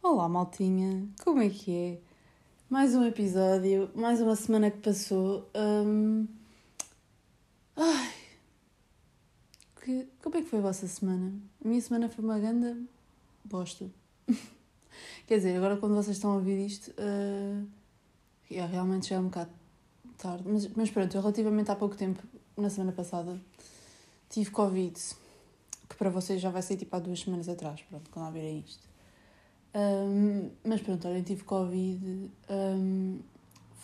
Olá, maltinha, como é que é? Mais um episódio, mais uma semana que passou. Hum, Ai, que... como é que foi a vossa semana? A minha semana foi uma grande bosta. Quer dizer, agora quando vocês estão a ouvir isto, uh... realmente já é um bocado tarde. Mas, mas pronto, eu relativamente há pouco tempo, na semana passada, tive Covid, que para vocês já vai ser tipo há duas semanas atrás, pronto, quando ouvirem isto. Um, mas pronto, olha, tive Covid, um,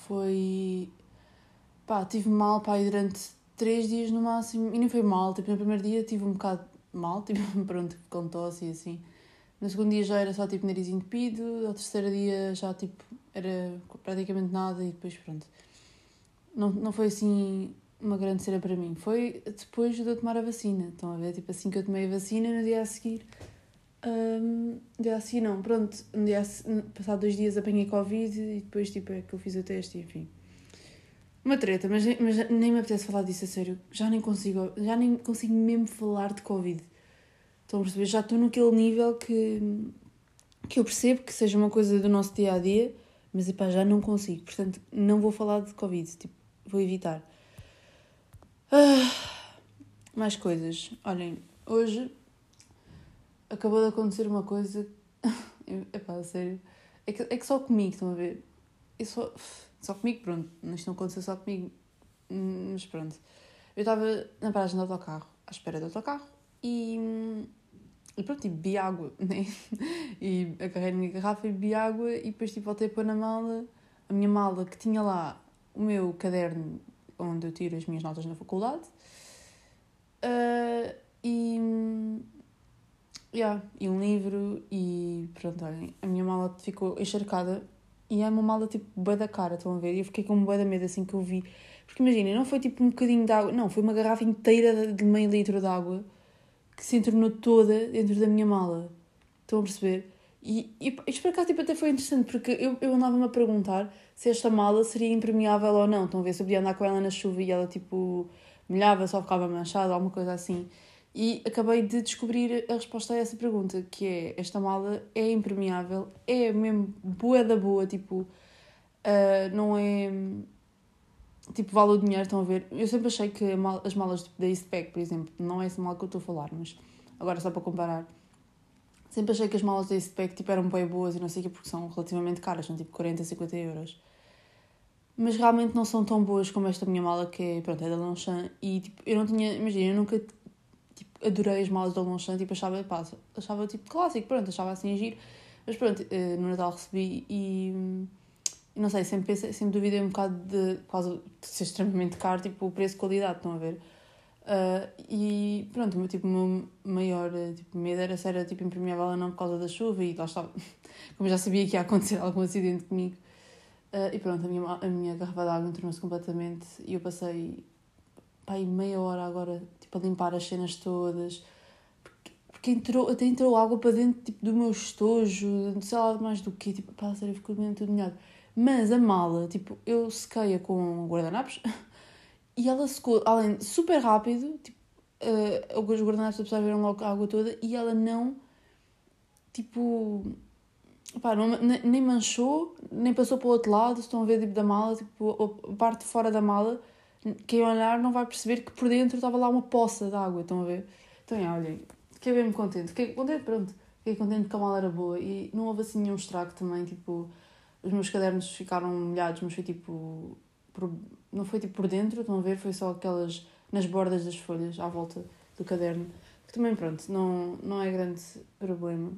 foi. pá, tive mal, pá, durante três dias no máximo, e nem foi mal, tipo, no primeiro dia tive um bocado mal, tipo, pronto, com tosse e assim. No segundo dia já era só tipo nariz entupido, ao terceiro dia já tipo era praticamente nada e depois pronto. Não, não foi assim uma grande cena para mim. Foi depois de eu tomar a vacina. Estão a ver? Tipo assim que eu tomei a vacina, no dia a seguir. Um, dia a seguir não, pronto. No dia a, passado dois dias apanhei Covid e depois tipo é que eu fiz o teste, enfim. Uma treta, mas, mas nem me apetece falar disso a sério. Já nem consigo, já nem consigo mesmo falar de Covid. Estão a perceber? Já estou naquele nível que, que eu percebo que seja uma coisa do nosso dia a dia, mas epá, já não consigo. Portanto, não vou falar de Covid. Tipo, vou evitar. Ah, mais coisas. Olhem, hoje acabou de acontecer uma coisa. Epá, sério. É que, é que só comigo, estão a ver? Eu só. Só comigo, pronto. Isto não aconteceu só comigo. Mas pronto. Eu estava na paragem do autocarro, à espera do autocarro, e. E pronto, e bebi água, né? E agarrei na minha garrafa e bebi água, e depois tipo, voltei a pôr na mala, a minha mala que tinha lá o meu caderno onde eu tiro as minhas notas na faculdade. Uh, e. Yeah, e um livro, e pronto, olhem, a minha mala ficou encharcada e é uma mala tipo bué da cara, estão a ver? E eu fiquei com um bué da medo assim que eu vi. Porque imaginem, não foi tipo um bocadinho de água, não, foi uma garrafa inteira de meio litro de água que se entornou toda dentro da minha mala. Estão a perceber? E, e isto para cá tipo, até foi interessante porque eu, eu andava-me a perguntar se esta mala seria impermeável ou não. Estão a ver? Se eu podia andar com ela na chuva e ela tipo molhava, só ficava manchada, alguma coisa assim. E acabei de descobrir a resposta a essa pergunta, que é, esta mala é impermeável, é mesmo boa da boa, tipo, uh, não é, tipo, vale o dinheiro, estão a ver? Eu sempre achei que as malas da Eastpak, por exemplo, não é essa mala que eu estou a falar, mas agora só para comparar, sempre achei que as malas da Eastpak, tipo, eram bem boas e não sei o que, porque são relativamente caras, são tipo 40, 50 euros. Mas realmente não são tão boas como esta minha mala, que é, pronto, é da Longchamp, e tipo, eu não tinha, imagina, eu nunca adorei as malas da Longchamp, tipo, achava, pá, achava tipo clássico, pronto, achava assim giro. Mas pronto, eh, no Natal recebi e, não sei, sempre, pensei, sempre duvidei um bocado de, de ser extremamente caro, tipo, o preço-qualidade, estão a ver? Uh, e pronto, o tipo, meu maior eh, tipo, medo era se era tipo, impermeável ou não por causa da chuva e lá estava, como já sabia que ia acontecer algum acidente comigo. Uh, e pronto, a minha, a minha garrafa de água entornou-se completamente e eu passei pá, meia hora agora tipo, a limpar as cenas todas. Porque, porque entrou, até entrou água para dentro tipo, do meu estojo, sei lá mais do que, tipo, pá, sério, ficou tudo molhado. Mas a mala, tipo, eu sequei-a com guardanapos e ela secou, além super rápido, tipo, uh, os guardanapos absorveram logo a água toda e ela não, tipo, pá, não, nem manchou, nem passou para o outro lado, estão a ver, tipo, da mala, tipo, a parte de fora da mala quem olhar não vai perceber que por dentro estava lá uma poça de água, estão a ver? Então, é, olhem, fiquei bem contente, fiquei contente, pronto, fiquei contente que a mala era boa e não houve assim nenhum estrago também, tipo, os meus cadernos ficaram molhados, mas foi tipo, por, não foi tipo por dentro, estão a ver? Foi só aquelas, nas bordas das folhas, à volta do caderno, que também, pronto, não, não é grande problema.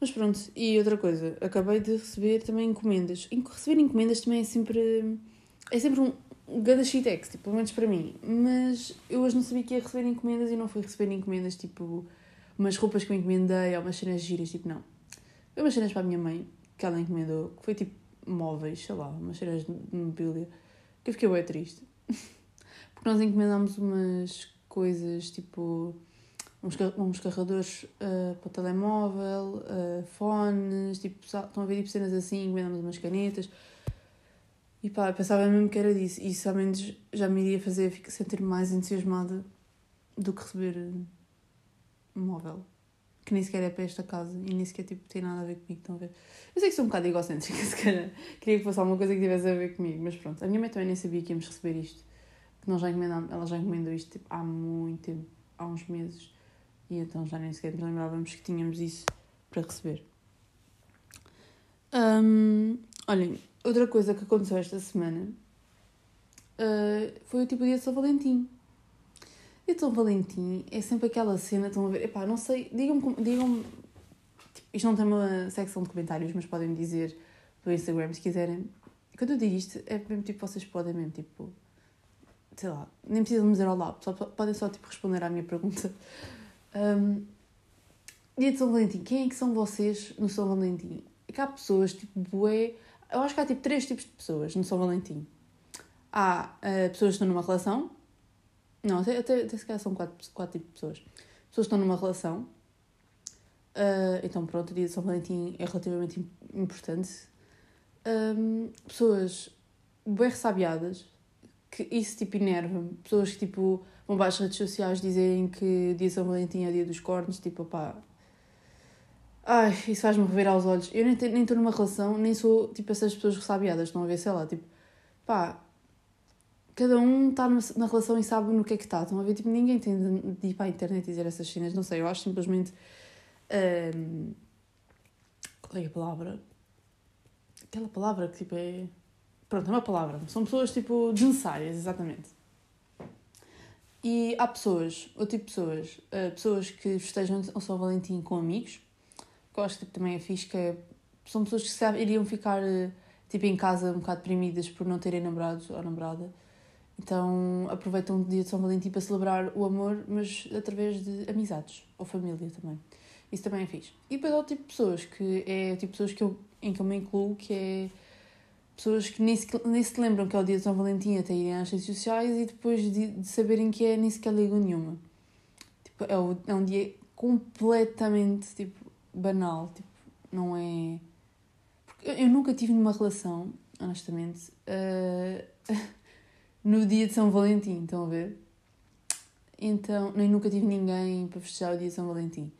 Mas pronto, e outra coisa, acabei de receber também encomendas. Receber encomendas também é sempre é sempre um, ganda shitex, tipo, pelo menos para mim. Mas eu hoje não sabia que ia receber encomendas e não fui receber encomendas, tipo, umas roupas que eu encomendei ou umas cenas giras, tipo, não. Foi umas cenas para a minha mãe, que ela encomendou, que foi tipo móveis, sei lá, umas cenas de mobília, que eu fiquei bem triste. Porque nós encomendámos umas coisas, tipo, uns, uns carregadores uh, para telemóvel, uh, fones, tipo, estão a ver tipo cenas assim, encomendámos umas canetas E pá, pensava mesmo que era disso. E isso ao menos já me iria fazer sentir mais entusiasmada do que receber um móvel. Que nem sequer é para esta casa e nem sequer tipo, tem nada a ver comigo. Estão a ver? Eu sei que sou um bocado egocêntrica, se calhar. Queria que fosse alguma coisa que tivesse a ver comigo, mas pronto. A minha mãe também nem sabia que íamos receber isto. Que nós já ela já encomendou isto tipo, há muito tempo, há uns meses. E então já nem sequer nos lembrávamos que tínhamos isso para receber. Um, olhem, outra coisa que aconteceu esta semana uh, foi o tipo dia de São Valentim. E São Valentim é sempre aquela cena, estão a ver, epá, não sei, digam-me, digam tipo, isto não tem uma secção de comentários, mas podem-me dizer no Instagram se quiserem. Quando eu digo isto, é mesmo tipo, vocês podem mesmo, tipo, sei lá, nem precisam me dizer olá, só, podem só tipo responder à minha pergunta. Um, dia de São Valentim, quem é que são vocês no São Valentim? É que há pessoas, tipo, bué. Eu acho que há tipo três tipos de pessoas no São Valentim. Há uh, pessoas que estão numa relação. Não, até, até, até se calhar são quatro, quatro tipos de pessoas. Pessoas que estão numa relação. Uh, então, pronto, o dia de São Valentim é relativamente importante. Um, pessoas bem ressabiadas, que isso tipo enerva-me. Pessoas que tipo vão para as redes sociais dizerem que o dia de São Valentim é o dia dos cornos, tipo, pá, Ai, isso faz-me revirar os olhos. Eu nem estou numa relação, nem sou tipo essas pessoas ressabiadas, estão a ver, sei lá, tipo, pá, cada um está na relação e sabe no que é que está. Estão a ver, tipo, ninguém tem de ir para a internet dizer essas cenas, não sei, eu acho simplesmente. Um, qual é a palavra? Aquela palavra que tipo é. Pronto, é uma palavra. São pessoas tipo desnecessárias, exatamente. E há pessoas, outro tipo de pessoas, uh, pessoas que festejam o São Valentim com amigos que eu acho que tipo, também é fixe, que é, são pessoas que se iriam ficar eh, tipo, em casa um bocado deprimidas por não terem namorados ou namorada. Então aproveitam o dia de São Valentim para celebrar o amor, mas através de amizades ou família também. Isso também é fixe. E depois há o tipo de pessoas que é o tipo de pessoas que eu, em que eu me incluo, que é pessoas que nem se, nem se lembram que é o dia de São Valentim até irem às redes sociais e depois de, de saberem que é nem sequer ligam nenhuma. Tipo, é, o, é um dia completamente tipo, banal, tipo, não é. Porque eu nunca tive numa relação, honestamente, uh... no dia de São Valentim, estão a ver? Então, nem nunca tive ninguém para festejar o dia de São Valentim.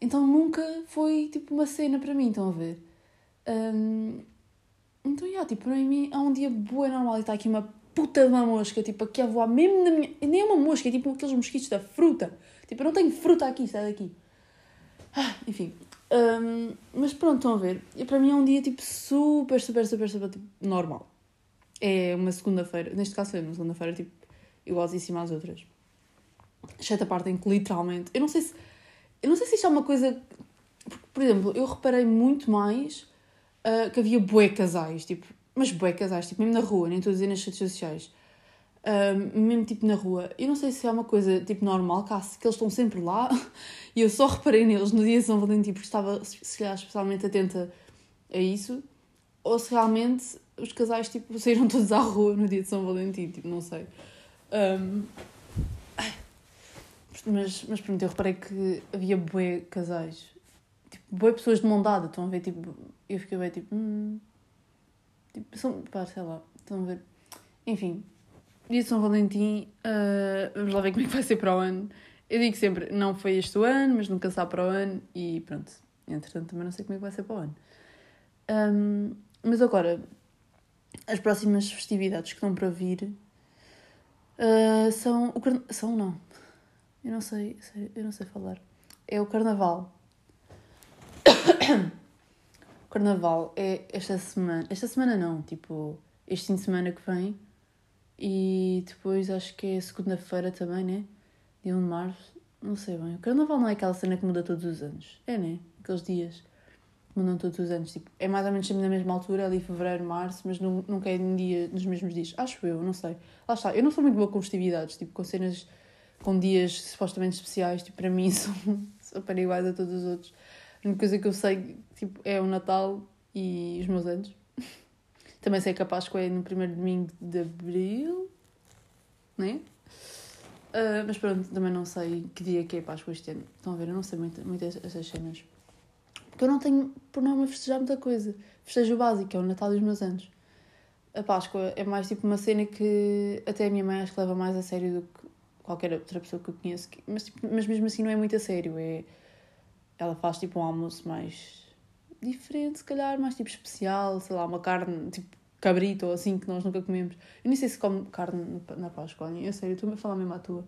Então nunca foi tipo uma cena para mim, estão a ver? Um... Então, yeah, tipo, para mim há um dia boa normal e está aqui uma puta de uma mosca, tipo, aqui a voar mesmo na minha. Nem é uma mosca, é tipo aqueles mosquitos da fruta. Tipo, eu não tenho fruta aqui, sai daqui. Ah, enfim, um, mas pronto, estão a ver. E para mim é um dia tipo super, super, super, super tipo, normal. É uma segunda-feira, neste caso foi uma segunda-feira tipo igualzíssima às outras. Exceto a parte em que literalmente. Eu não sei se. Eu não sei se isto é uma coisa. Por exemplo, eu reparei muito mais uh, que havia bué casais, tipo, mas bué casais, tipo, mesmo na rua, nem estou a dizer nas redes sociais um, mesmo tipo na rua. Eu não sei se é uma coisa tipo normal, que, que eles estão sempre lá e eu só reparei neles no dia de São Valentim porque estava, se calhar, especialmente atenta a isso, ou se realmente os casais tipo, saíram todos à rua no dia de São Valentim, tipo, não sei. Um, mas, mas pronto, eu reparei que havia bué casais, tipo, bué pessoas de mão dada, estão a ver, tipo, eu fiquei bem tipo, hum, tipo, são, pá, sei lá, estão a ver. Enfim, Dia de São Valentim, uh, vamos lá ver como é que vai ser para o ano. Eu digo sempre, não foi este o ano, mas nunca sabe para o ano e pronto. Entretanto, também não sei como é que vai ser para o ano. Um, mas agora, as próximas festividades que estão para vir uh, são o são não. Eu não sei, eu não sei falar. É o carnaval. o carnaval é esta semana. Esta semana não, tipo, este fim de semana que vem e depois acho que é segunda-feira também, né? Dia 1 de março. Não sei bem. O carnaval não é aquela cena que muda todos os anos. É, né? Aqueles dias mudam todos os anos. Tipo, é mais ou menos sempre na mesma altura, ali fevereiro, março, mas nunca é um dia, nos mesmos dias. Acho eu, não sei. Lá está. Eu não sou muito boa com festividades, tipo, com cenas, com dias supostamente especiais. Tipo, para mim são super iguais a todos os outros. A única coisa que eu sei, tipo, é o Natal e os meus anos. Também sei que a Páscoa é no primeiro domingo de abril, né? Uh, mas pronto, também não sei que dia que é Páscoa este ano. Estão a ver? Eu não sei muito, muito essas cenas. Porque eu não tenho, por me festejar muita coisa. Festejo o básico, é o Natal dos meus anos. a Páscoa é mais tipo uma cena que até a minha mãe acho que leva mais a sério do que qualquer outra pessoa que eu conheço. Mas, tipo, mas mesmo assim não é muito a sério. É, ela faz tipo um almoço mais diferente, se calhar, mais tipo especial, sei lá, uma carne tipo cabrito ou assim que nós nunca comemos. Eu nem sei se come carne na Páscoa, é sério, estou-me a falar mesmo à tua.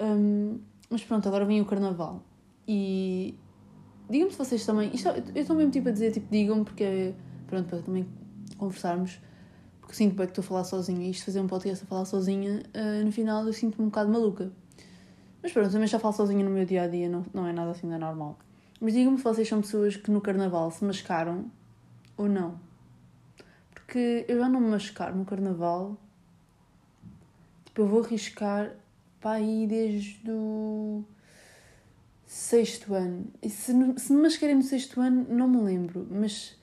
Um, mas pronto, agora vem o carnaval. E digam-me se vocês também. Isto, eu estou mesmo tipo a dizer, tipo, digam-me porque. Pronto, para também conversarmos. Porque sinto bem que estou a falar sozinha. E isto fazer um podcast a falar sozinha, uh, no final eu sinto-me um bocado maluca. Mas pronto, também já falo sozinha no meu dia a dia, não, não é nada assim da normal. Mas digam-me se vocês são pessoas que no carnaval se mascaram ou não. Porque eu já não me mascaro no carnaval. Tipo, eu vou arriscar para aí desde o sexto ano. E se, se me mascarei no sexto ano, não me lembro, mas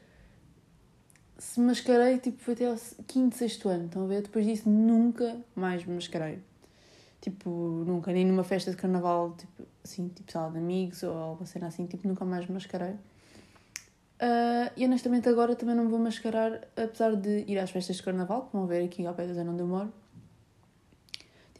se mascarei, tipo, foi até ao quinto, sexto ano, estão a ver? Depois disso, nunca mais me mascarei. Tipo, nunca, nem numa festa de carnaval, tipo, assim, tipo, sala de amigos ou alguma cena assim, tipo, nunca mais me mascarei. Uh, e honestamente agora também não me vou mascarar, apesar de ir às festas de carnaval, que vão ver aqui ao pé da zona onde eu moro.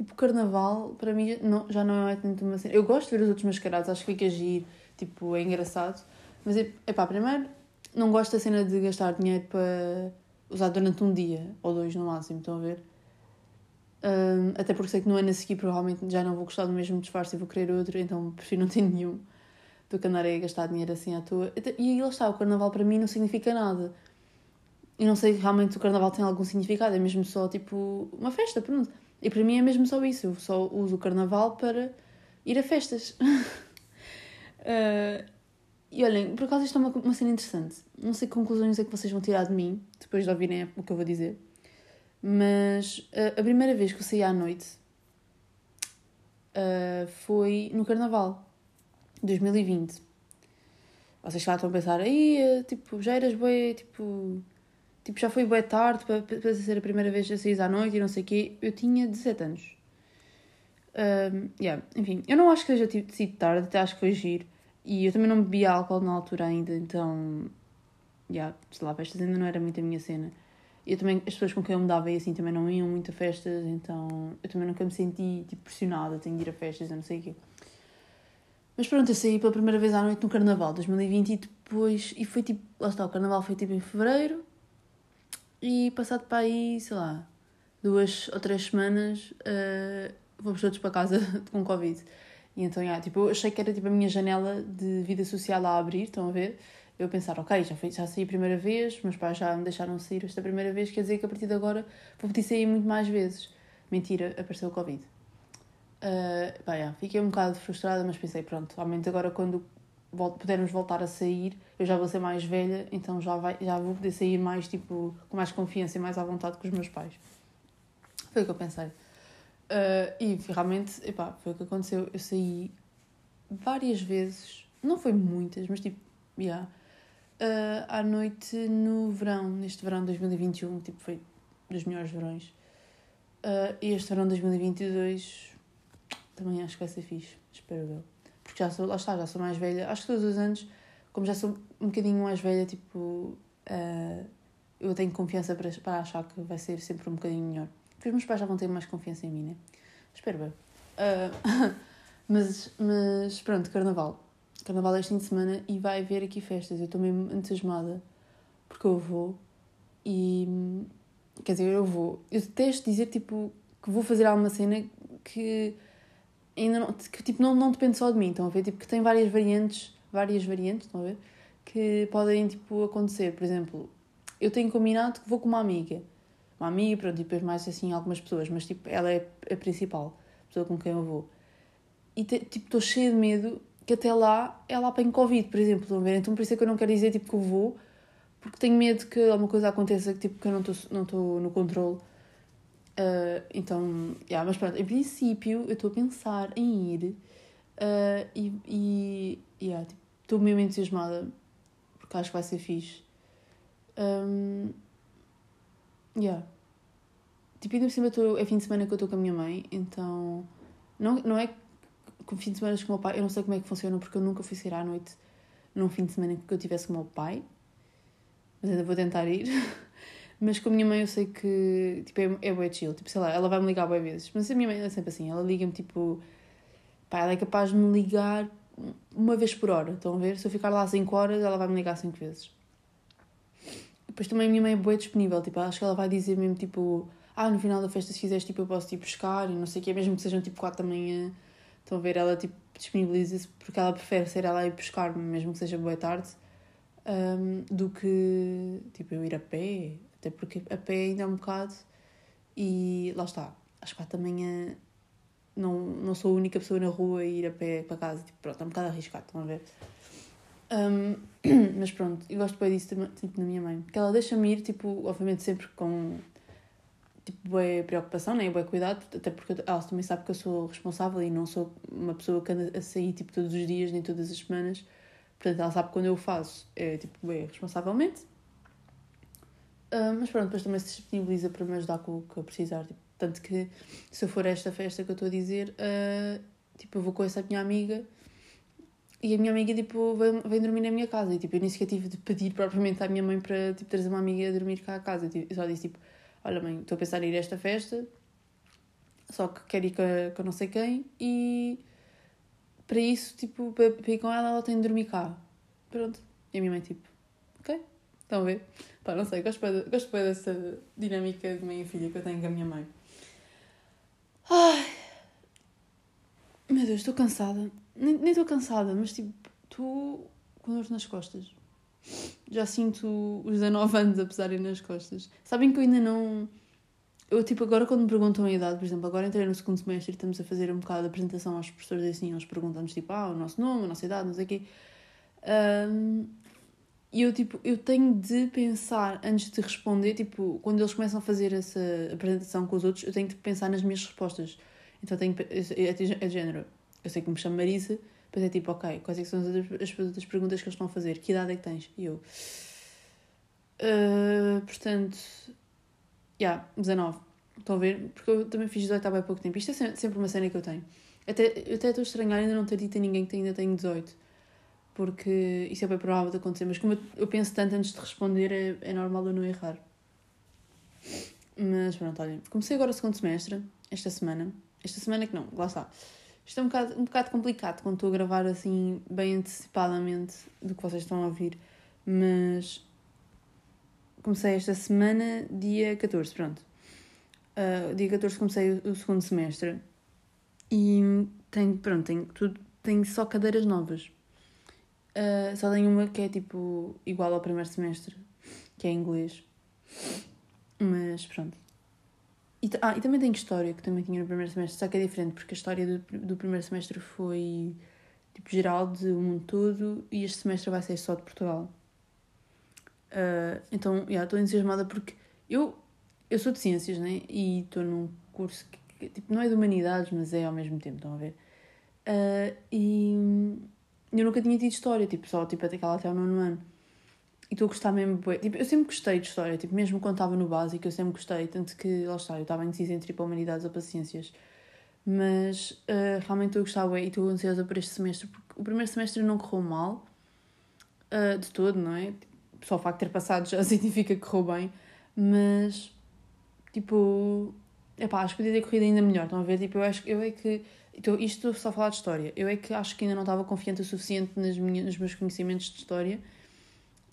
Tipo, carnaval, para mim, não, já não é tanto uma cena. Eu gosto de ver os outros mascarados, acho que fica giro, tipo, é engraçado. Mas, é pá, primeiro, não gosto da cena de gastar dinheiro para usar durante um dia ou dois no máximo, estão a ver? Um, até porque sei que no ano a seguir provavelmente já não vou gostar do mesmo disfarce e vou querer outro, então prefiro não ter nenhum do que andar a gastar dinheiro assim à toa. E aí lá está, o carnaval para mim não significa nada. E não sei realmente se o carnaval tem algum significado, é mesmo só tipo uma festa, pronto. E para mim é mesmo só isso, eu só uso o carnaval para ir a festas. uh, e olhem, por acaso isto é uma, uma cena interessante. Não sei que conclusões é que vocês vão tirar de mim, depois de ouvirem o que eu vou dizer. Mas uh, a primeira vez que eu saí à noite uh, foi no Carnaval, 2020. Vocês já estão a pensar, aí, tipo, já eras bem, tipo, tipo, já foi boa tarde para, para ser a primeira vez que saís à noite e não sei o quê. Eu tinha 17 anos. Uh, yeah. Enfim, eu não acho que seja tipo, sido tarde, até acho que foi giro. E eu também não bebia álcool na altura ainda, então. Yeah, sei lá, festas ainda não era muito a minha cena. Eu também, as pessoas com quem eu me dava e assim também não iam muito a festas, então eu também nunca me senti tipo, pressionada, tenho de ir a festas, eu não sei o quê. Mas pronto, eu saí pela primeira vez à noite no Carnaval 2020 e depois. E foi tipo. Lá está, o Carnaval foi tipo em fevereiro e passado para aí, sei lá, duas ou três semanas, uh, fomos todos para casa com Covid. E então, yeah, tipo, eu achei que era tipo a minha janela de vida social a abrir, estão a ver? Eu pensar, ok, já, fui, já saí a primeira vez, meus pais já me deixaram sair esta primeira vez, quer dizer que a partir de agora vou poder sair muito mais vezes. Mentira, apareceu o Covid. Uh, pá, yeah, fiquei um bocado frustrada, mas pensei, pronto, realmente agora quando pudermos voltar a sair, eu já vou ser mais velha, então já, vai, já vou poder sair mais, tipo, com mais confiança e mais à vontade com os meus pais. Foi o que eu pensei. Uh, e realmente, epá, foi o que aconteceu. Eu saí várias vezes, não foi muitas, mas tipo, yeah, uh, à noite no verão, neste verão de 2021, tipo, foi dos melhores verões. Uh, e este verão de 2022 também acho que vai ser fixe, espero eu. Porque já sou, lá está, já sou mais velha. Acho que todos os anos, como já sou um bocadinho mais velha, tipo, uh, eu tenho confiança para, para achar que vai ser sempre um bocadinho melhor. Os meus pais já vão ter mais confiança em mim, né? Espero bem. Uh, mas, mas pronto, carnaval. Carnaval é este fim de semana e vai haver aqui festas. Eu estou mesmo entusiasmada porque eu vou e. Quer dizer, eu vou. Eu detesto dizer tipo que vou fazer alguma cena que ainda não, que tipo não, não depende só de mim, estão a ver? Tipo, que tem várias variantes, várias variantes, estão a ver? Que podem tipo acontecer. Por exemplo, eu tenho combinado que vou com uma amiga uma amiga, pronto, e depois mais assim algumas pessoas, mas tipo, ela é a principal pessoa com quem eu vou. E tipo, estou cheia de medo que até lá ela apanhe Covid, por exemplo, estão a ver? Então por isso é que eu não quero dizer tipo que eu vou, porque tenho medo que alguma coisa aconteça que, tipo, que eu não estou não no controle. Uh, então, yeah, mas pronto, em princípio eu estou a pensar em ir uh, e, e yeah, tipo, estou mesmo entusiasmada porque acho que vai ser fixe. Um, Yeah. Tipo, ainda por cima tô, é fim de semana que eu estou com a minha mãe, então. Não, não é com fim de semana com o meu pai, eu não sei como é que funciona porque eu nunca fui sair à noite num fim de semana que eu tivesse com o meu pai, mas ainda vou tentar ir. Mas com a minha mãe eu sei que tipo, é, é bué chill. Tipo, sei lá, ela vai me ligar bué vezes. Mas a minha mãe é sempre assim, ela liga-me tipo. Pá, ela é capaz de me ligar uma vez por hora. Estão a ver? Se eu ficar lá 5 horas, ela vai me ligar 5 vezes. Depois também a minha mãe é bué disponível. Tipo, acho que ela vai dizer mesmo tipo. Ah, no final da festa, se quiseres, tipo, eu posso tipo, buscar e não sei o quê, mesmo que sejam tipo 4 da manhã. Estão a ver? Ela tipo, disponibiliza-se porque ela prefere ser ela a ir buscar, mesmo que seja boa tarde, um, do que tipo eu ir a pé. Até porque a pé ainda é um bocado. E lá está, às 4 da manhã não, não sou a única pessoa na rua a ir a pé para casa. Tipo, pronto, é um bocado arriscado, estão a ver? Um, mas pronto, eu gosto bem disso tipo, na minha mãe. Porque ela deixa-me ir, tipo, obviamente sempre com tipo, boa preocupação, né? boa cuidado, até porque ela também sabe que eu sou responsável e não sou uma pessoa que anda a sair tipo, todos os dias, nem todas as semanas. Portanto, ela sabe que quando eu faço é tipo, bem responsavelmente. Uh, mas pronto, depois também se disponibiliza para me ajudar com o que eu precisar. Tipo, tanto que se eu for a esta festa que eu estou a dizer, uh, tipo, eu vou com essa minha amiga e a minha amiga tipo, vem, vem dormir na minha casa. E tipo, eu nem sequer tive de pedir propriamente à minha mãe para tipo, trazer uma amiga a dormir cá a casa. Eu só disse tipo, olha mãe, estou a pensar em ir a esta festa, só que quero ir com, com não sei quem e para isso, tipo, para, para ir com ela, ela tem de dormir cá. Pronto. E a minha mãe, tipo, estão a ver? Pá, não sei, gosto bem, gosto dessa dinâmica de mãe e filha que eu tenho com a minha mãe. Ai. Meu Deus, estou cansada. Nem, estou cansada, mas tipo, estou com dor nas costas. Já sinto os 19 anos a pesarem nas costas. Sabem que eu ainda não. Eu, tipo, agora quando me perguntam a idade, por exemplo, agora entrei no segundo semestre e estamos a fazer um bocado de apresentação aos professores assim, eles perguntam-nos, tipo, ah, o nosso nome, a nossa idade, não sei o quê. Um, e eu, tipo, eu tenho de pensar antes de responder, tipo, quando eles começam a fazer essa apresentação com os outros, eu tenho de pensar nas minhas respostas. Então tenho, é, é de género, eu sei que me chamo Marisa, depois é tipo, ok, quais é são as outras, as outras perguntas que eles estão a fazer? Que idade é que tens? E eu, uh, portanto, já, yeah, 19. Estão a ver? Porque eu também fiz 18 há bem pouco tempo. Isto é sempre uma cena que eu tenho. Até, eu até estou a estranhar ainda não ter dito a ninguém que ainda tenho 18 porque isso é bem provável de acontecer, mas como eu penso tanto antes de responder, é, é normal eu não errar. Mas pronto, olhem, comecei agora o segundo semestre, esta semana. Esta semana que não, lá está. Isto é um bocado, um bocado complicado quando estou a gravar assim, bem antecipadamente do que vocês estão a ouvir, mas comecei esta semana, dia 14, pronto. Uh, dia 14 comecei o, o segundo semestre e tenho, pronto, tenho, tudo, tenho só cadeiras novas. Uh, só tenho uma que é tipo igual ao primeiro semestre, que é inglês. Mas pronto. E, ah, e também tenho história, que também tinha no primeiro semestre, só que é diferente, porque a história do, do primeiro semestre foi tipo geral, de mundo todo, e este semestre vai ser só de Portugal. Uh, então, estou yeah, entusiasmada porque eu, eu sou de ciências, né? E estou num curso que, que, tipo, não é de humanidades, mas é ao mesmo tempo, estão a ver? Uh, e eu nunca tinha tido história, tipo, só tipo, até lá até o nono ano. E estou a gostar mesmo. Tipo, eu sempre gostei de história, tipo, mesmo quando estava no básico, eu sempre gostei. Tanto que, lá está, eu estava indecisa entre tipo, humanidades ou paciências. Mas uh, realmente estou a gostar bem e estou ansiosa por este semestre, porque o primeiro semestre não correu mal, uh, de todo, não é? Só o facto de ter passado já significa que correu bem, mas, tipo, epá, acho que podia ter corrido ainda melhor, estão a ver? Tipo, eu acho eu é que então, isto estou só a falar de história. Eu é que acho que ainda não estava confiante o suficiente nas nos meus conhecimentos de história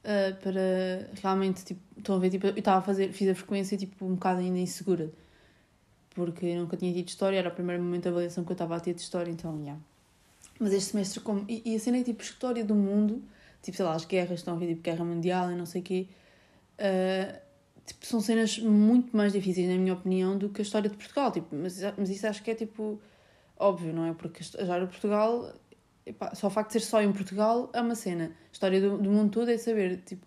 uh, para realmente, tipo, estão a ver, tipo, eu estava a fazer, fiz a frequência, tipo, um bocado ainda insegura. Porque eu nunca tinha tido história, era o primeiro momento de avaliação que eu estava a ter de história, então, já. Yeah. Mas este semestre, como. E, e a cena é tipo história do mundo, tipo, sei lá, as guerras, estão a ver, tipo, guerra mundial e não sei o quê. Uh, tipo, são cenas muito mais difíceis, na minha opinião, do que a história de Portugal. Tipo, mas, mas isso acho que é tipo Óbvio, não é? Porque a história de Portugal, epá, só o facto de ser só em Portugal é uma cena. A história do, do mundo todo é saber, tipo,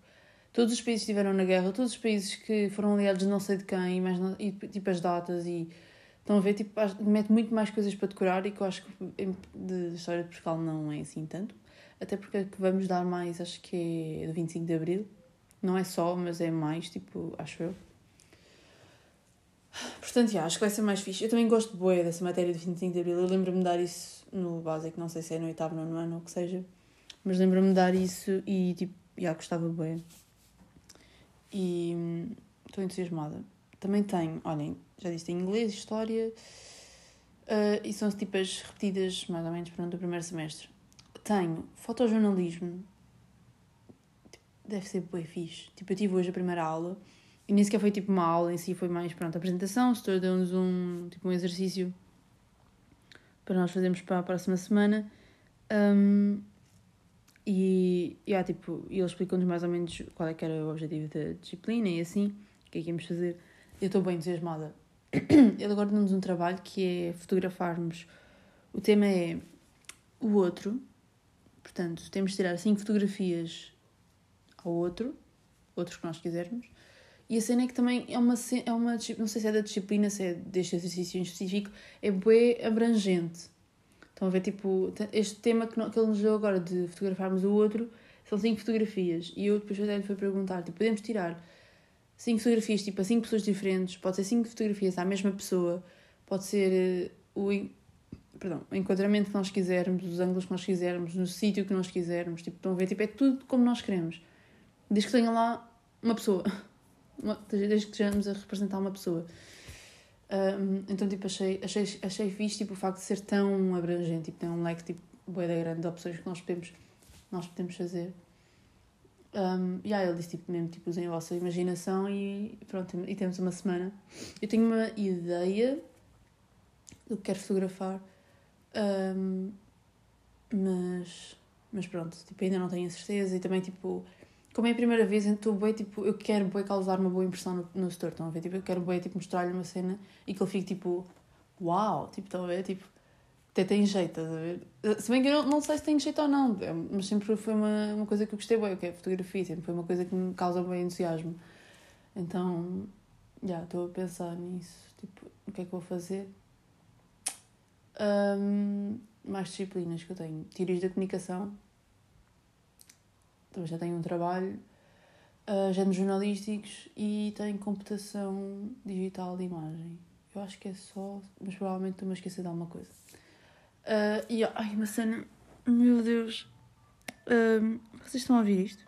todos os países que estiveram na guerra, todos os países que foram aliados não sei de quem, e, mais não, e tipo as datas, e estão a ver, tipo, mete muito mais coisas para decorar e que eu acho que de história de Portugal não é assim tanto. Até porque é que vamos dar mais, acho que é do 25 de Abril. Não é só, mas é mais, tipo, acho eu. Portanto, já, acho que vai ser mais fixe. Eu também gosto de boé dessa matéria de 25 de Abril. Eu lembro-me de dar isso no básico, não sei se é no oitavo, nono ano ou o que seja. Mas lembro-me de dar isso e, tipo, já, gostava de boé. E, estou entusiasmada. Também tenho, olhem, já disse, tem inglês, história, uh, e são tipas repetidas mais ou menos durante o primeiro semestre. Tenho fotojornalismo, tipo, deve ser bem fixe. Tipo, eu tive hoje a primeira aula, e nem sequer foi tipo uma aula em si, foi mais, pronto, a apresentação, o setor deu-nos um, tipo, um exercício para nós fazermos para a próxima semana. Um, e, yeah, tipo, ele explicou-nos mais ou menos qual é que era o objetivo da disciplina e assim, o que é que íamos fazer. Eu estou bem entusiasmada. Ele agora deu-nos um trabalho que é fotografarmos. O tema é o outro. Portanto, temos de tirar cinco fotografias ao outro, outros que nós quisermos. E a cena é que também é uma, é uma não sei se é da disciplina, se é deste exercício em específico, é bem abrangente. Estão a ver, tipo, este tema que, que ele nos deu agora de fotografarmos o outro, são cinco fotografias. E eu depois até lhe fui perguntar, tipo, podemos tirar cinco fotografias, tipo, a cinco pessoas diferentes, pode ser cinco fotografias à mesma pessoa, pode ser uh, o, perdão, o enquadramento que nós quisermos, os ângulos que nós quisermos, no sítio que nós quisermos, tipo, estão a ver, tipo, é tudo como nós queremos. Desde que tenha lá uma pessoa, desde que estejamos a representar uma pessoa. Um, então, tipo, achei, achei, achei fixe, tipo, o facto de ser tão abrangente, tipo, tem um leque, tipo, boa da grande de opções que nós podemos, nós podemos fazer. Um, e aí ele disse, tipo, mesmo, tipo, usem a vossa imaginação e pronto, e temos uma semana. Eu tenho uma ideia do que quero fotografar, um, mas, mas pronto, tipo, ainda não tenho a certeza e também, tipo, como é a primeira vez, então bem, tipo, eu quero bem causar uma boa impressão no, no store, estão a ver? Tipo, eu quero bem, tipo, mostrar-lhe uma cena e que ele fique, tipo, uau, tipo, estão a ver? Tipo, até tem jeito, estás a ver? Se bem que eu não, não sei se tem jeito ou não, é, mas sempre foi uma, uma coisa que eu gostei bem, que é fotografia, sempre foi uma coisa que me causa bem entusiasmo. Então, já, estou a pensar nisso, tipo, o que é que vou fazer? Um, mais disciplinas que eu tenho. Teorias da comunicação, também já tenho um trabalho, uh, géneros jornalísticos e tenho computação digital de imagem. Eu acho que é só, mas provavelmente estou-me a esquecer de alguma coisa. Uh, e ai, uma cena, meu Deus, uh, vocês estão a ouvir isto?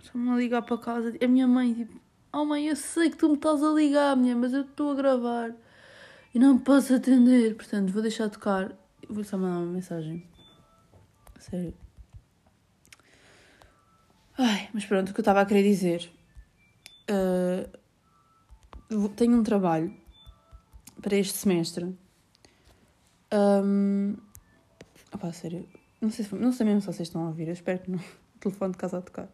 Estão-me a ligar para casa. A minha mãe, tipo, oh mãe, eu sei que tu me estás a ligar, minha, mas eu estou a gravar e não posso atender, portanto vou deixar tocar. Vou só mandar uma mensagem. Sério. Ai, mas pronto, o que eu estava a querer dizer. Uh, tenho um trabalho para este semestre. Um, opa, sério. Não sei, não sei mesmo se vocês estão a ouvir. Eu espero que não. O telefone de casa a tocar.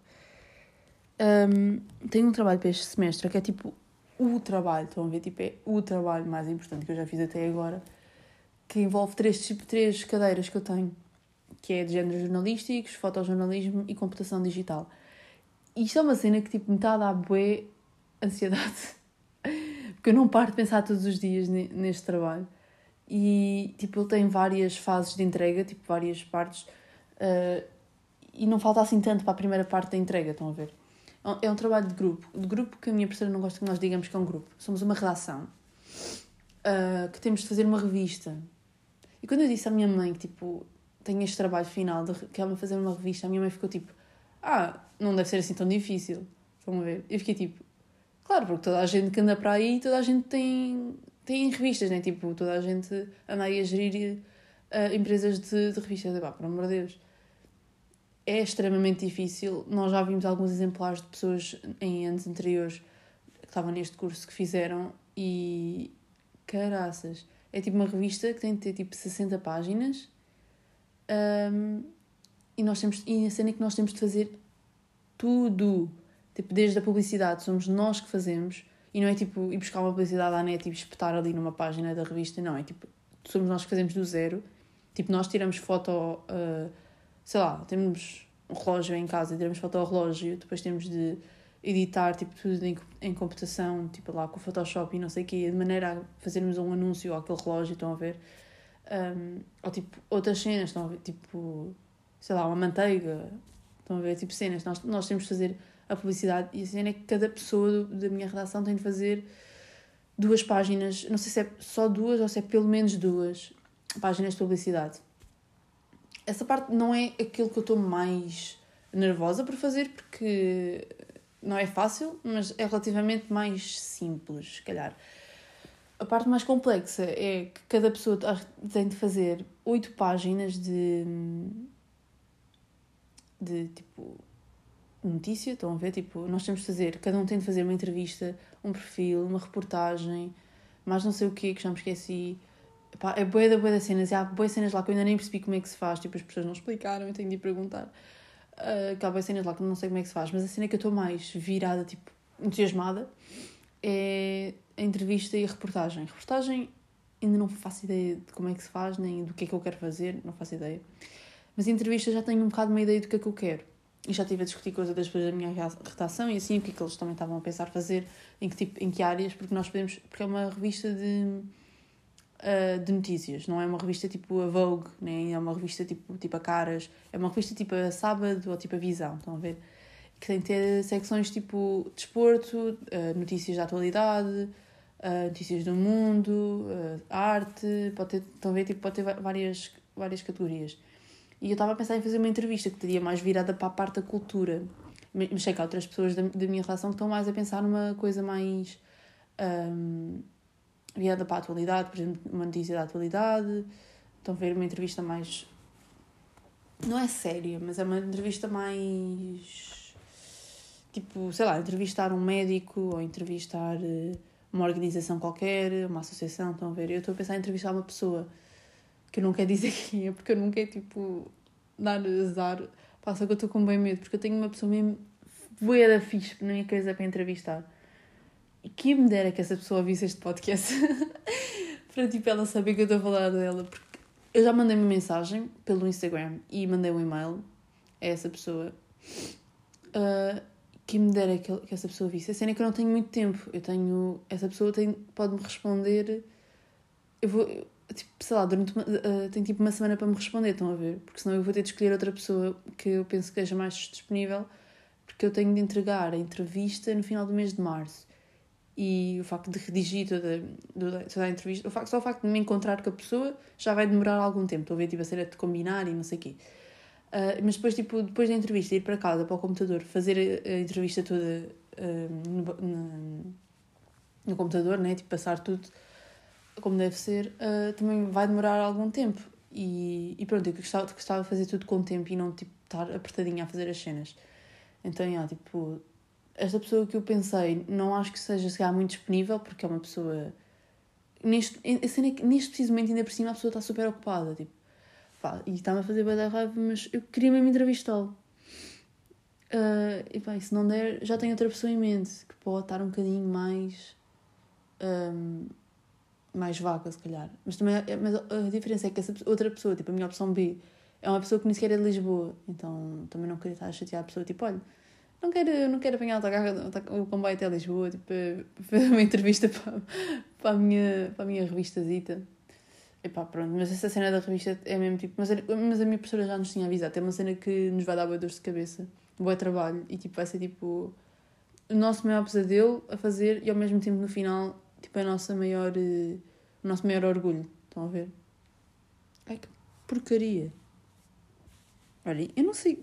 Um, tenho um trabalho para este semestre que é tipo o trabalho. Estão a ver? Tipo, é o trabalho mais importante que eu já fiz até agora. Que envolve três, tipo, três cadeiras que eu tenho que é de géneros jornalísticos, fotojornalismo e computação digital. E isto é uma cena que tipo, me está a dar bué ansiedade. Porque eu não paro de pensar todos os dias neste trabalho. E tipo, ele tem várias fases de entrega, tipo, várias partes. Uh, e não falta assim tanto para a primeira parte da entrega, estão a ver? É um trabalho de grupo. De grupo que a minha professora não gosta que nós digamos que é um grupo. Somos uma redação. Uh, que temos de fazer uma revista. E quando eu disse à minha mãe que, tipo, tenho este trabalho final de que ela fazer uma revista, a minha mãe ficou tipo, ah, não deve ser assim tão difícil. Vamos ver. Eu fiquei tipo, claro, porque toda a gente que anda para aí, toda a gente tem, tem revistas, né? Tipo, toda a gente anda aí a gerir uh, empresas de, de revistas. Pá, por amor de Deus. É extremamente difícil. Nós já vimos alguns exemplares de pessoas em anos anteriores que estavam neste curso que fizeram e caraças. É tipo uma revista que tem de ter tipo 60 páginas um, e nós temos e a cena é que nós temos de fazer tudo, tipo, desde a publicidade, somos nós que fazemos, e não é tipo ir buscar uma publicidade à net e espetar ali numa página da revista, não, é tipo, somos nós que fazemos do zero. Tipo, nós tiramos foto, uh, sei lá, temos um relógio em casa tiramos foto ao relógio, depois temos de editar tipo, tudo em, em computação, tipo lá com o Photoshop e não sei o quê, de maneira a fazermos um anúncio àquele relógio, estão a ver? Um, ou tipo, outras cenas, estão a ver, tipo, sei lá, uma manteiga, estão a ver, tipo cenas. Nós, nós temos de fazer a publicidade e a cena é que cada pessoa do, da minha redação tem de fazer duas páginas, não sei se é só duas ou se é pelo menos duas páginas de publicidade. Essa parte não é aquilo que eu estou mais nervosa por fazer, porque não é fácil, mas é relativamente mais simples, se calhar. A parte mais complexa é que cada pessoa tem de fazer oito páginas de. de tipo. notícia, estão a ver? Tipo, nós temos de fazer, cada um tem de fazer uma entrevista, um perfil, uma reportagem, mais não sei o quê, que já me esqueci. Epá, é boa da boa das cenas, e há boas cenas lá que eu ainda nem percebi como é que se faz, tipo, as pessoas não explicaram, eu tenho de ir perguntar. Uh, que há boas cenas lá que não sei como é que se faz, mas a cena que eu estou mais virada, tipo, entusiasmada, é a entrevista e a reportagem. Reportagem ainda não faço ideia de como é que se faz, nem do que é que eu quero fazer, não faço ideia. Mas a entrevista já tenho um bocado uma ideia do que é que eu quero. E já estive a discutir coisas depois da minha redação e assim, o que é que eles também estavam a pensar fazer, em que, tipo, em que áreas, porque nós podemos. Porque é uma revista de. Uh, de notícias, não é uma revista tipo a Vogue, nem é uma revista tipo, tipo a Caras, é uma revista tipo a Sábado ou tipo a Visão, estão a ver? Que tem que ter secções tipo desporto, uh, notícias da atualidade, uh, notícias do mundo, arte, pode ter, estão a ver? Tipo, pode ter várias, várias categorias. E eu estava a pensar em fazer uma entrevista que teria mais virada para a parte da cultura. Mas sei que há outras pessoas da, da minha relação que estão mais a pensar numa coisa mais um, virada para a atualidade, por exemplo, uma notícia da atualidade. Estão a ver uma entrevista mais. Não é séria, mas é uma entrevista mais. Tipo, sei lá, entrevistar um médico ou entrevistar eh, uma organização qualquer, uma associação. Estão a ver? Eu estou a pensar em entrevistar uma pessoa que eu não quero dizer quem é, porque eu não quero, tipo, dar azar. Passa que eu estou com bem medo, porque eu tenho uma pessoa mesmo boa da fixe na minha cabeça para entrevistar. E quem me dera que essa pessoa visse este podcast para, tipo, ela saber que eu estou a falar dela, porque eu já mandei uma mensagem pelo Instagram e mandei um e-mail a essa pessoa. Uh, que me dera que, que essa pessoa visse. A cena é que eu não tenho muito tempo. Eu tenho. Essa pessoa pode-me responder. Eu vou tipo, sei lá, durante uma, uh, tem tipo uma semana para me responder, estão a ver? Porque senão eu vou ter de escolher outra pessoa que eu penso que esteja mais disponível, porque eu tenho de entregar a entrevista no final do mês de março. E o facto de redigir toda, toda a entrevista, o facto, só o facto de me encontrar com a pessoa já vai demorar algum tempo. Estou a ver tipo, a ser de combinar e não sei o quê. Uh, mas depois, tipo, depois da entrevista, ir para casa, para o computador, fazer a, entrevista toda uh, no, no, no, computador, né? tipo, passar tudo como deve ser, uh, também vai demorar algum tempo. E, e pronto, eu gostava, gostava de fazer tudo com tempo e não tipo, estar apertadinha a fazer as cenas. Então, yeah, tipo, esta pessoa que eu pensei, não acho que seja se muito disponível, porque é uma pessoa. Neste, é neste preciso momento, ainda por cima, a pessoa está super ocupada. Tipo, pá, e está-me a fazer bem da raiva, mas eu queria mesmo entrevistá-lo. Uh, e pá, e se não der, já tenho outra pessoa em mente que pode estar um bocadinho mais. Um, mais vaga, se calhar. Mas também é, mas a diferença é que essa outra pessoa, tipo a minha opção B, é uma pessoa que nem sequer é de Lisboa. Então também não queria estar a chatear a pessoa, tipo, olha, não quero, não quero apanhar o, o comboio até Lisboa, tipo, fazer uma entrevista para, para, a minha, para a minha revistazita. E pá, pronto, mas essa cena da revista é mesmo tipo. Mas, mas a minha professora já nos tinha avisado, é uma cena que nos vai dar boa dor de cabeça, bom trabalho, e tipo, vai ser tipo o nosso maior pesadelo a fazer e ao mesmo tempo no final tipo, a nossa maior. Uh, o nosso maior orgulho. Estão a ver? Ai que porcaria. Olha, eu não sei.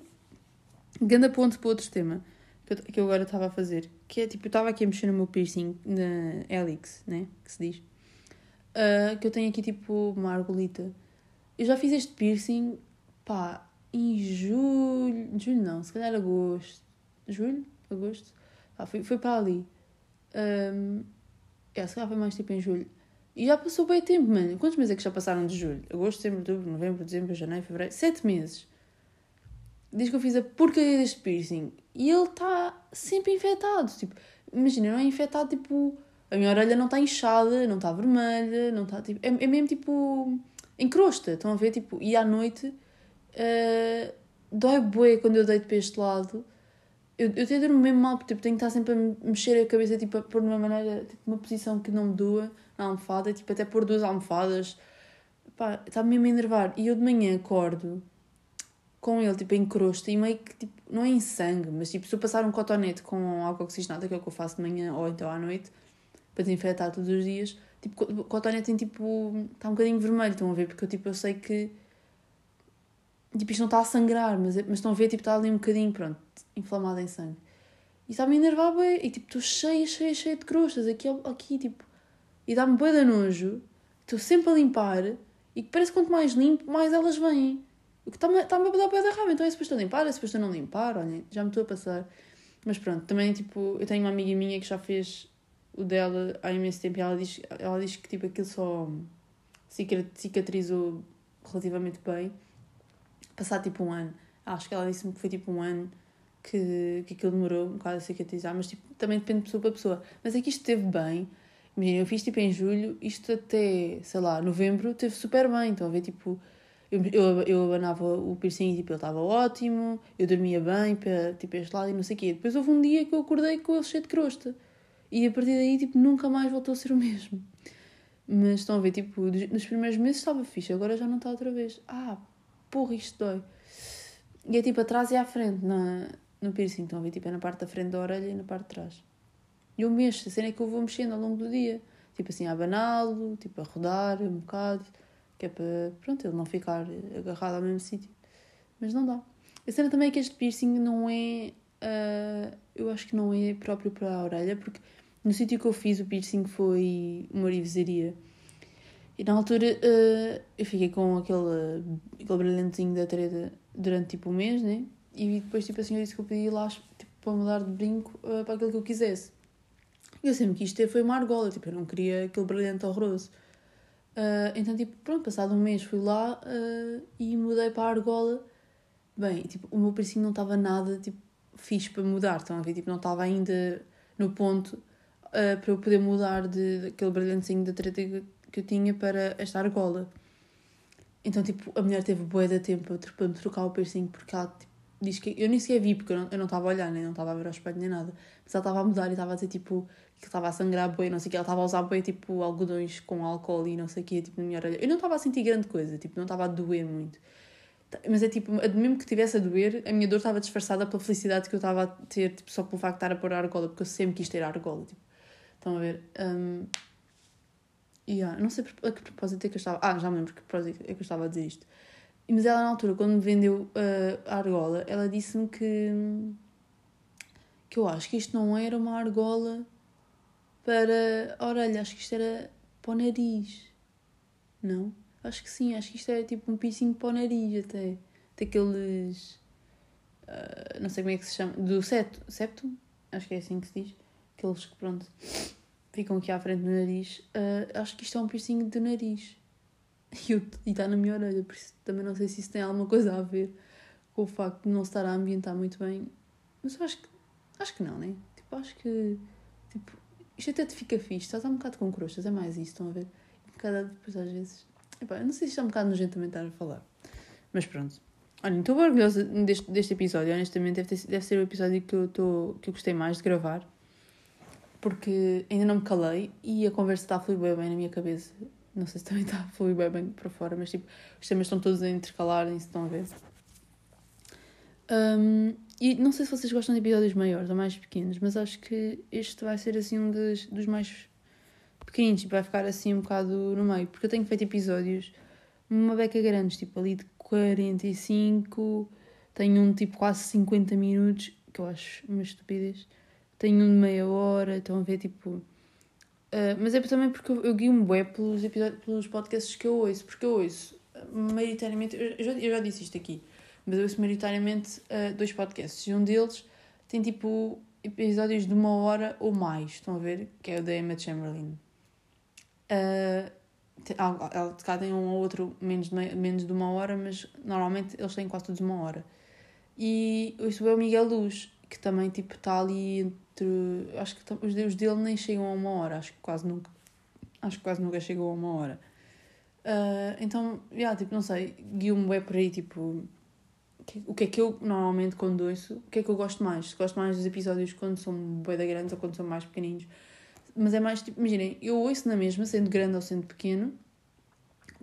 Ganda ponto para outro tema que eu, que eu agora estava a fazer. Que é tipo, eu estava aqui a mexer no meu piercing na Helix, né? Que se diz. Uh, que eu tenho aqui tipo uma argolita. Eu já fiz este piercing, pá, em julho. Julho não, se calhar agosto. Julho? Agosto? Pá, foi, foi para ali. Um, é, se calhar foi mais tipo em julho. E já passou bem tempo, mano. Quantos meses é que já passaram de julho? Agosto, setembro, outubro, novembro, dezembro, janeiro, fevereiro. Sete meses. Diz que eu fiz a porcaria deste piercing. E ele está sempre infectado. Tipo, imagina, não é infectado tipo. A minha orelha não está inchada, não está vermelha, não está tipo. É, é mesmo tipo. encrosta. Estão a ver? Tipo, e à noite. Uh, dói bué quando eu deito para este lado. Eu, eu tenho dormir mesmo mal, porque tipo, tenho que estar sempre a mexer a cabeça, tipo, a pôr de uma maneira, tipo, uma posição que não me doa na almofada, tipo, até pôr duas almofadas. Pá, está mesmo a enervar. E eu de manhã acordo com ele, tipo, em crosta e meio que, tipo, não é em sangue, mas, tipo, se eu passar um cotonete com água oxigenada, que é o que eu faço de manhã ou então à noite, para desinfetar todos os dias, tipo, o cotonete tem, tipo, está um bocadinho vermelho, estão a ver? Porque eu, tipo, eu sei que, tipo, isto não está a sangrar, mas, mas estão a ver, tipo, está ali um bocadinho, pronto, inflamado em sangue. E está-me a enervar bem. E tipo, estou cheia, cheia, cheia de crostas aqui, aqui tipo. E dá-me bem de nojo. Estou sempre a limpar. E que parece que quanto mais limpo, mais elas vêm. O que está-me tá a dar bem da raiva. Então é suposto a limpar, é suposto a não limpar. Olha, já me estou a passar. Mas pronto, também tipo, eu tenho uma amiga minha que já fez o dela há imenso tempo e ela diz, ela diz que tipo, aquilo só cicatrizou relativamente bem. Passar tipo um ano. Acho que ela disse-me que foi tipo um ano que, que aquilo demorou um bocado a cicatrizar, mas tipo, também depende de pessoa para pessoa. Mas é que isto esteve bem. Imagina, eu fiz tipo em julho, isto até, sei lá, novembro, teve super bem. Então a ver tipo. Eu, eu, eu abanava o piercing e tipo, ele estava ótimo, eu dormia bem para tipo, este lado e não sei o quê. Depois houve um dia que eu acordei com ele cheio de crosta. E a partir daí, tipo, nunca mais voltou a ser o mesmo. Mas estão a ver, tipo, nos primeiros meses estava fixe, agora já não está outra vez. Ah, porra, isto dói. E é tipo atrás e à frente, na, no piercing. Estão a ver? Tipo, é na parte da frente da orelha e na parte de trás. E eu mexo, a cena é que eu vou mexendo ao longo do dia. Tipo assim, a abaná-lo, tipo a rodar um bocado, que é para, pronto, ele não ficar agarrado ao mesmo sítio. Mas não dá. A cena também é que este piercing não é. Uh, eu acho que não é próprio para a orelha, porque no sítio que eu fiz o piercing foi uma orivesaria. E na altura uh, eu fiquei com aquele, aquele brilhantezinho da treta durante tipo um mês, né? E depois, tipo, a senhora disse que eu podia ir lá tipo, para mudar de brinco uh, para aquilo que eu quisesse. E eu sempre quis ter foi uma argola, tipo, eu não queria aquele brilhante horroroso. Uh, então, tipo, pronto, passado um mês fui lá e mudei para a argola. Bem, tipo, o meu precinho não estava nada, tipo, fixe para mudar, estão a ver? Tipo, não estava ainda no ponto uh, para eu poder mudar de, daquele brilhantezinho da treta que eu tinha para esta argola. Então, tipo, a mulher teve boa de tempo para me trocar o piercing porque ela, tipo, diz que eu nem sequer vi porque eu não, estava a olhar, nem não estava a ver ao espelho nem nada. Mas ela estava a mudar e estava a dizer tipo que estava a sangrar boi, não sei o que. Ela estava a usar boi tipo algodões com álcool e não sei o que, tipo na minha orelha. Eu não estava a sentir grande coisa, tipo, não estava a doer muito. Mas é tipo, mesmo que tivesse a doer, a minha dor estava disfarçada pela felicidade que eu estava a ter, tipo, só pelo facto de estar a pôr a argola, porque eu sempre quis ter a argola, tipo. Estão a ver? Um, yeah, não sei a que propósito é que eu estava. Ah, já me lembro que propósito é que eu estava a dizer isto. Mas ela, na altura, quando me vendeu uh, a argola, ela disse-me que. que eu acho que isto não era uma argola para a orelha, acho que isto era para o nariz. Não? Acho que sim, acho que isto era tipo um piercing para o nariz, até. Daqueles. Uh, não sei como é que se chama. Do septo. Septo? Acho que é assim que se diz. Aqueles que, pronto. Ficam aqui à frente do nariz. Uh, acho que isto é um piercing de nariz. E está na minha orelha, por isso também não sei se isso tem alguma coisa a ver com o facto de não estar a ambientar muito bem. Mas eu acho que, acho que não, né? Tipo, acho que, tipo, isto até te fica fixe. Estás um bocado com crostas, é mais isso, estão a ver? Um bocado depois às vezes. Epá, eu não sei se está um bocado nojento também estar a falar. Mas pronto. Olha, estou orgulhosa deste, deste episódio. Honestamente, deve, ter, deve ser o episódio que eu, tô, que eu gostei mais de gravar. Porque ainda não me calei e a conversa está a fluir bem, bem na minha cabeça. Não sei se também está a fluir bem, bem para fora, mas tipo, os temas estão todos a intercalar, se estão a ver. Um, e não sei se vocês gostam de episódios maiores ou mais pequenos, mas acho que este vai ser assim um dos, dos mais pequeninos, tipo, vai ficar assim um bocado no meio, porque eu tenho feito episódios uma beca grandes, tipo ali de 45, tenho um tipo quase 50 minutos, que eu acho uma estupidez, tenho um de meia hora, estão a ver tipo Uh, mas é também porque eu, eu guio-me bué pelos, episódios, pelos podcasts que eu ouço, porque eu ouço maioritariamente, eu já, eu já disse isto aqui, mas eu ouço maioritariamente uh, dois podcasts e um deles tem tipo episódios de uma hora ou mais, estão a ver? Que é o da Emma Chamberlain. Uh, ela cá tem um ou outro menos de, menos de uma hora, mas normalmente eles têm quase todos uma hora. E isso é o Miguel Luz, que também tipo está ali entre. Acho que os deus dele nem chegam a uma hora, acho que quase nunca. Acho que quase nunca chegou a uma hora. Uh, então, yeah, tipo, não sei, guio-me é por aí, tipo. O que é que eu normalmente quando ouço, o que é que eu gosto mais? Gosto mais dos episódios quando são bem da grandes ou quando são mais pequeninos. Mas é mais tipo, imaginem, eu ouço na mesma, sendo grande ou sendo pequeno,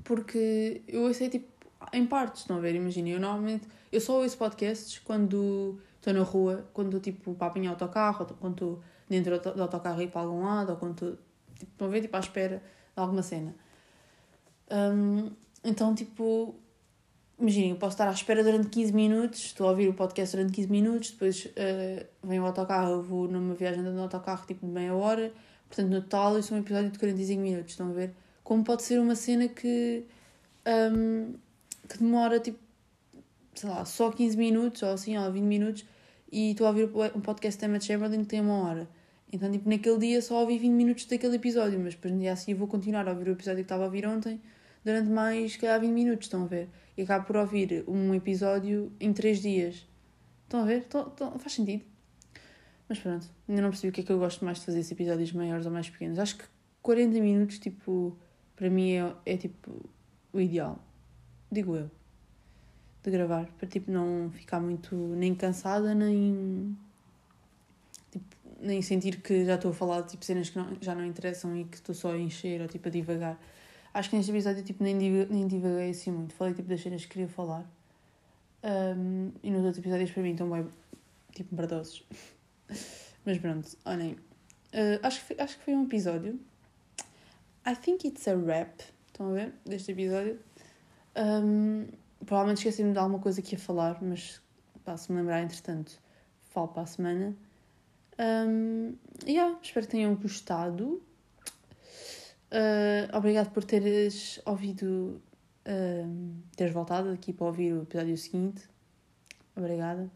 porque eu ouço é tipo em partes, estão a ver? Imaginem, eu normalmente, eu só ouço podcasts quando estou na rua, quando estou tipo para apanhar autocarro, ou quando estou dentro do autocarro e ir para algum lado, ou quando estou tipo, ver tipo, à espera de alguma cena. Um, então, tipo, imaginem, eu posso estar à espera durante 15 minutos, estou a ouvir o podcast durante 15 minutos, depois uh, vem o autocarro, eu vou numa viagem de autocarro tipo de meia hora, portanto no total isso é um episódio de 45 minutos, estão a ver? Como pode ser uma cena que, um, que demora tipo, sei lá, só 15 minutos ou assim, ou 20 minutos, e estou a ouvir um podcast da Matt Chamberlain que tem uma hora. Então, tipo, naquele dia só ouvi 20 minutos daquele episódio, mas depois no dia a seguir vou continuar a ouvir o episódio que estava a ouvir ontem durante mais, se calhar, 20 minutos, estão a ver? E acabo por ouvir um episódio em 3 dias. Estão a ver? Estão, estão, faz sentido. Mas pronto, ainda não percebi o que é que eu gosto mais de fazer, se episódios maiores ou mais pequenos. Acho que 40 minutos, tipo, para mim é, é tipo o ideal. Digo eu. De gravar. Para tipo não ficar muito nem cansada, nem. Tipo, nem sentir que já estou a falar de tipo, cenas que não, já não interessam e que estou só a encher ou tipo a divagar. Acho que neste episódio tipo, nem, nem divaguei assim muito. Falei tipo das cenas que queria falar. Um, e nos outros episódios para mim estão bem tipo merdosos. Mas pronto, olhem. Uh, acho, que foi, acho que foi um episódio. I think it's a wrap. Estão a ver? Deste episódio. Um, provavelmente esqueci-me de alguma coisa que ia falar, mas pá, se me lembrar, entretanto, falo para a semana. Um, yeah, espero que tenham gostado. Uh, obrigado por teres ouvido, uh, teres voltado aqui para ouvir o episódio seguinte. Obrigada.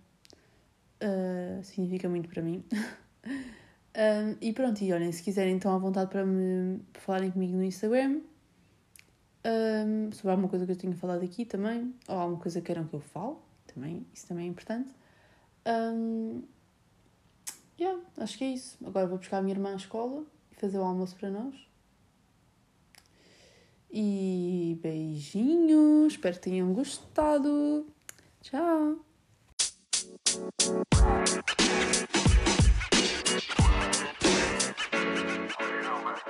Uh, significa muito para mim. um, e pronto, e olhem, se quiserem estão à vontade para me falarem comigo no Instagram. Um, sobre alguma coisa que eu tenha falado aqui também, ou alguma coisa que queiram que eu fale, também, isso também é importante. Um, yeah, acho que é isso. Agora vou buscar a minha irmã à escola e fazer o almoço para nós. E beijinhos, espero que tenham gostado. Tchau! You know, man.